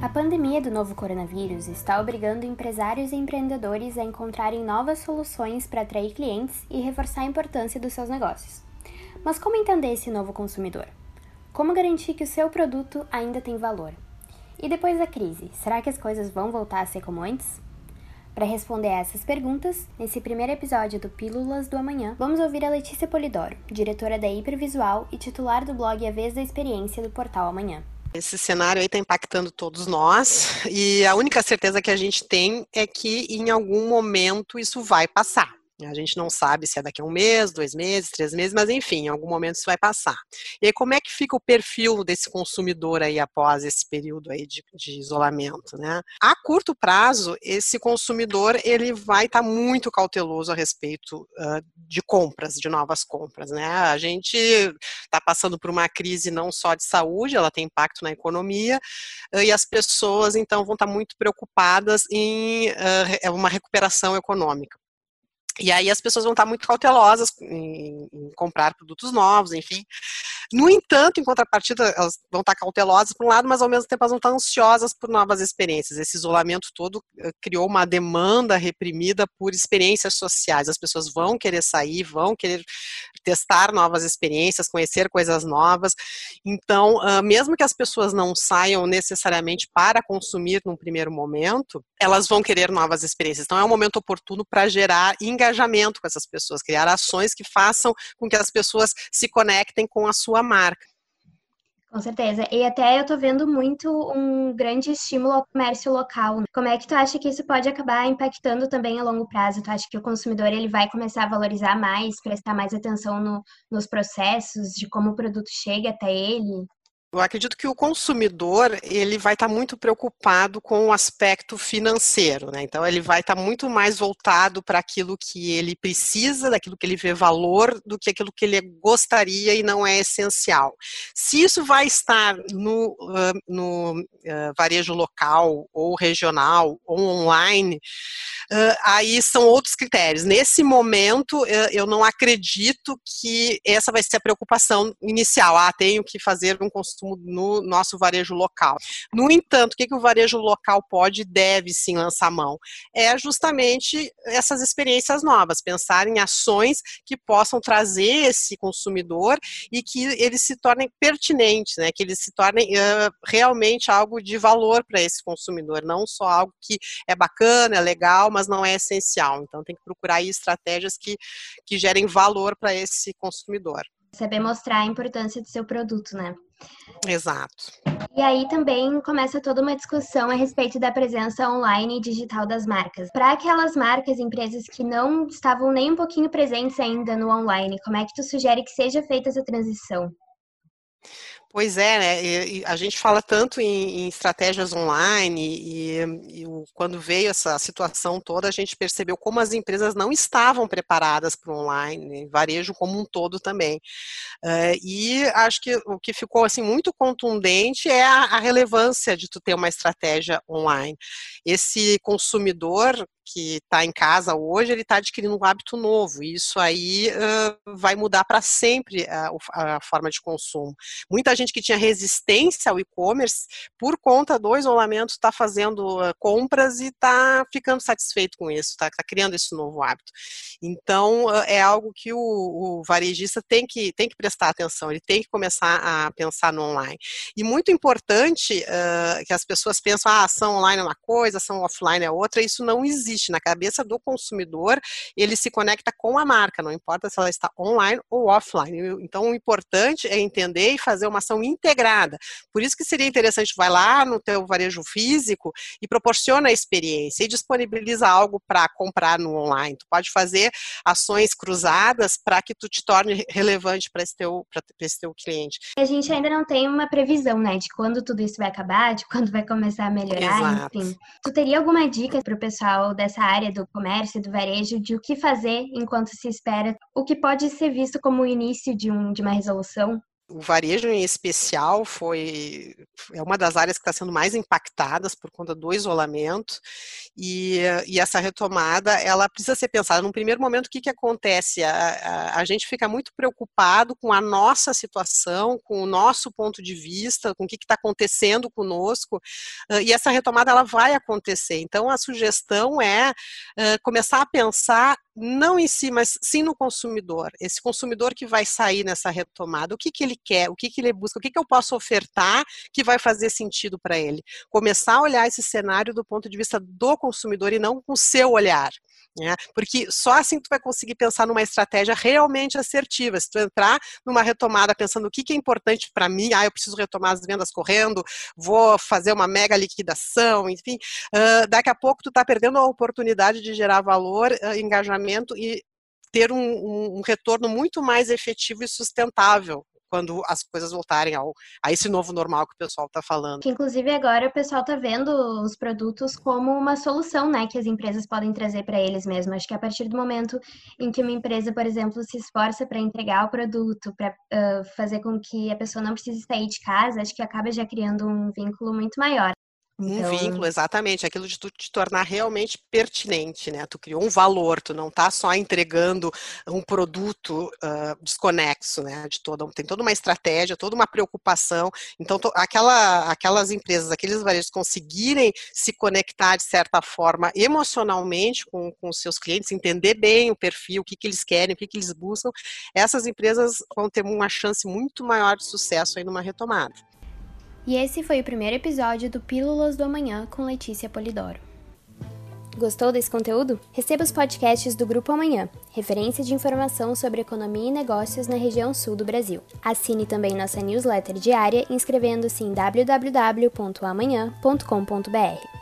A pandemia do novo coronavírus está obrigando empresários e empreendedores a encontrarem novas soluções para atrair clientes e reforçar a importância dos seus negócios. Mas como entender esse novo consumidor? Como garantir que o seu produto ainda tem valor? E depois da crise, será que as coisas vão voltar a ser como antes? Para responder a essas perguntas, nesse primeiro episódio do Pílulas do Amanhã, vamos ouvir a Letícia Polidoro, diretora da Hipervisual e titular do blog A Vez da Experiência do portal Amanhã. Esse cenário aí está impactando todos nós e a única certeza que a gente tem é que em algum momento isso vai passar. A gente não sabe se é daqui a um mês, dois meses, três meses, mas enfim, em algum momento isso vai passar. E aí, como é que fica o perfil desse consumidor aí após esse período aí de, de isolamento, né? A curto prazo, esse consumidor ele vai estar tá muito cauteloso a respeito uh, de compras, de novas compras, né? A gente está passando por uma crise não só de saúde, ela tem impacto na economia uh, e as pessoas então vão estar tá muito preocupadas em uh, uma recuperação econômica. E aí as pessoas vão estar muito cautelosas em, comprar produtos novos, enfim. No entanto, em contrapartida, elas vão estar cautelosas por um lado, mas ao mesmo tempo elas vão estar ansiosas por novas experiências. Esse isolamento todo eh, criou uma demanda reprimida por experiências sociais. As pessoas vão querer sair, vão querer testar novas experiências, conhecer coisas novas. Então, mesmo que as pessoas não saiam necessariamente para consumir num primeiro momento, elas vão querer novas experiências. Então, é um momento oportuno para gerar engajamento com essas pessoas, criar ações que façam com que as pessoas se conectem com a sua marca. Com certeza. E até eu tô vendo muito um grande estímulo ao comércio local. Como é que tu acha que isso pode acabar impactando também a longo prazo? Tu acha que o consumidor ele vai começar a valorizar mais, prestar mais atenção no, nos processos, de como o produto chega até ele? Eu acredito que o consumidor ele vai estar muito preocupado com o aspecto financeiro, né? Então ele vai estar muito mais voltado para aquilo que ele precisa, daquilo que ele vê valor, do que aquilo que ele gostaria e não é essencial. Se isso vai estar no, no varejo local ou regional ou online, aí são outros critérios. Nesse momento uh, eu não acredito que essa vai ser a preocupação inicial. Ah, tenho que fazer um consumo consumo no nosso varejo local. No entanto, o que, que o varejo local pode e deve sim lançar mão? É justamente essas experiências novas, pensar em ações que possam trazer esse consumidor e que eles se tornem pertinentes, né? que eles se tornem uh, realmente algo de valor para esse consumidor, não só algo que é bacana, é legal, mas não é essencial. Então tem que procurar aí estratégias que, que gerem valor para esse consumidor. Saber mostrar a importância do seu produto, né? Exato. E aí também começa toda uma discussão a respeito da presença online e digital das marcas. Para aquelas marcas, empresas que não estavam nem um pouquinho presentes ainda no online, como é que tu sugere que seja feita essa transição? Pois é, né? A gente fala tanto em, em estratégias online e, e quando veio essa situação toda, a gente percebeu como as empresas não estavam preparadas para o online, varejo como um todo também. Uh, e acho que o que ficou assim muito contundente é a, a relevância de tu ter uma estratégia online. Esse consumidor que está em casa hoje, ele está adquirindo um hábito novo. E isso aí uh, vai mudar para sempre a, a, forma de consumo. Muita gente que tinha resistência ao e-commerce, por conta do isolamento, está fazendo uh, compras e está ficando satisfeito com isso, está tá criando esse novo hábito. Então, uh, é algo que o, o, varejista tem que, tem que prestar atenção, ele tem que começar a pensar no online. E muito importante que as pessoas pensam, ah, ação online é uma coisa, ação offline é outra, isso não existe existe na cabeça do consumidor, ele se conecta com a marca, não importa se ela está online ou offline. Então, o importante é entender e fazer uma ação integrada. Por isso que seria interessante, vai lá no teu varejo físico e proporciona a experiência e disponibiliza algo para comprar no online. Tu pode fazer ações cruzadas para que tu te torne relevante para esse, teu, esse teu cliente. A gente ainda não tem uma previsão, né, de quando tudo isso vai acabar, de quando vai começar a melhorar, Exato. enfim. Tu teria alguma dica para o pessoal dessa essa área do comércio e do varejo de o que fazer enquanto se espera o que pode ser visto como o início de, um, de uma resolução? O varejo em especial foi é uma das áreas que está sendo mais impactadas por conta do isolamento e, e, essa retomada ela precisa ser pensada. Num primeiro momento, o que, que acontece? A, a, a, gente fica muito preocupado com a nossa situação, com o nosso ponto de vista, com o que está acontecendo conosco e essa retomada ela vai acontecer. Então a sugestão é uh, começar a pensar não em si, mas sim no consumidor. Esse consumidor que vai sair nessa retomada, o que, que ele quer, o que, que ele busca, o que, que eu posso ofertar que vai fazer sentido para ele. Começar a olhar esse cenário do ponto de vista do consumidor e não com o seu olhar. Né? Porque só assim tu vai conseguir pensar numa estratégia realmente assertiva. Se tu entrar numa retomada pensando o que, que é importante para mim, ah, eu preciso retomar as vendas correndo, vou fazer uma mega liquidação, enfim, uh, daqui a pouco tu está perdendo a oportunidade de gerar valor, uh, engajamento e ter um, um, um retorno muito mais efetivo e sustentável quando as coisas voltarem ao, a esse novo normal que o pessoal está falando. Que, inclusive, agora o pessoal está vendo os produtos como uma solução, né, que as empresas podem trazer para eles mesmos. Acho que a partir do momento em que uma empresa, por exemplo, se esforça para entregar o produto, para uh, fazer com que a pessoa não precise sair de casa, acho que acaba já criando um vínculo muito maior. Um então... vínculo, exatamente, aquilo de tu te tornar realmente pertinente, né? Tu criou um valor, tu não tá só entregando um produto uh, desconexo, né? De toda, tem toda uma estratégia, toda uma preocupação. Então, to, aquela, aquelas empresas, aqueles varejos conseguirem se conectar de certa forma emocionalmente com, com os seus clientes, entender bem o perfil, o que, que eles querem, o que, que eles buscam, essas empresas vão ter uma chance muito maior de sucesso aí numa retomada. E esse foi o primeiro episódio do Pílulas do Amanhã com Letícia Polidoro. Gostou desse conteúdo? Receba os podcasts do Grupo Amanhã, referência de informação sobre economia e negócios na região sul do Brasil. Assine também nossa newsletter diária inscrevendo-se em www.amanhã.com.br.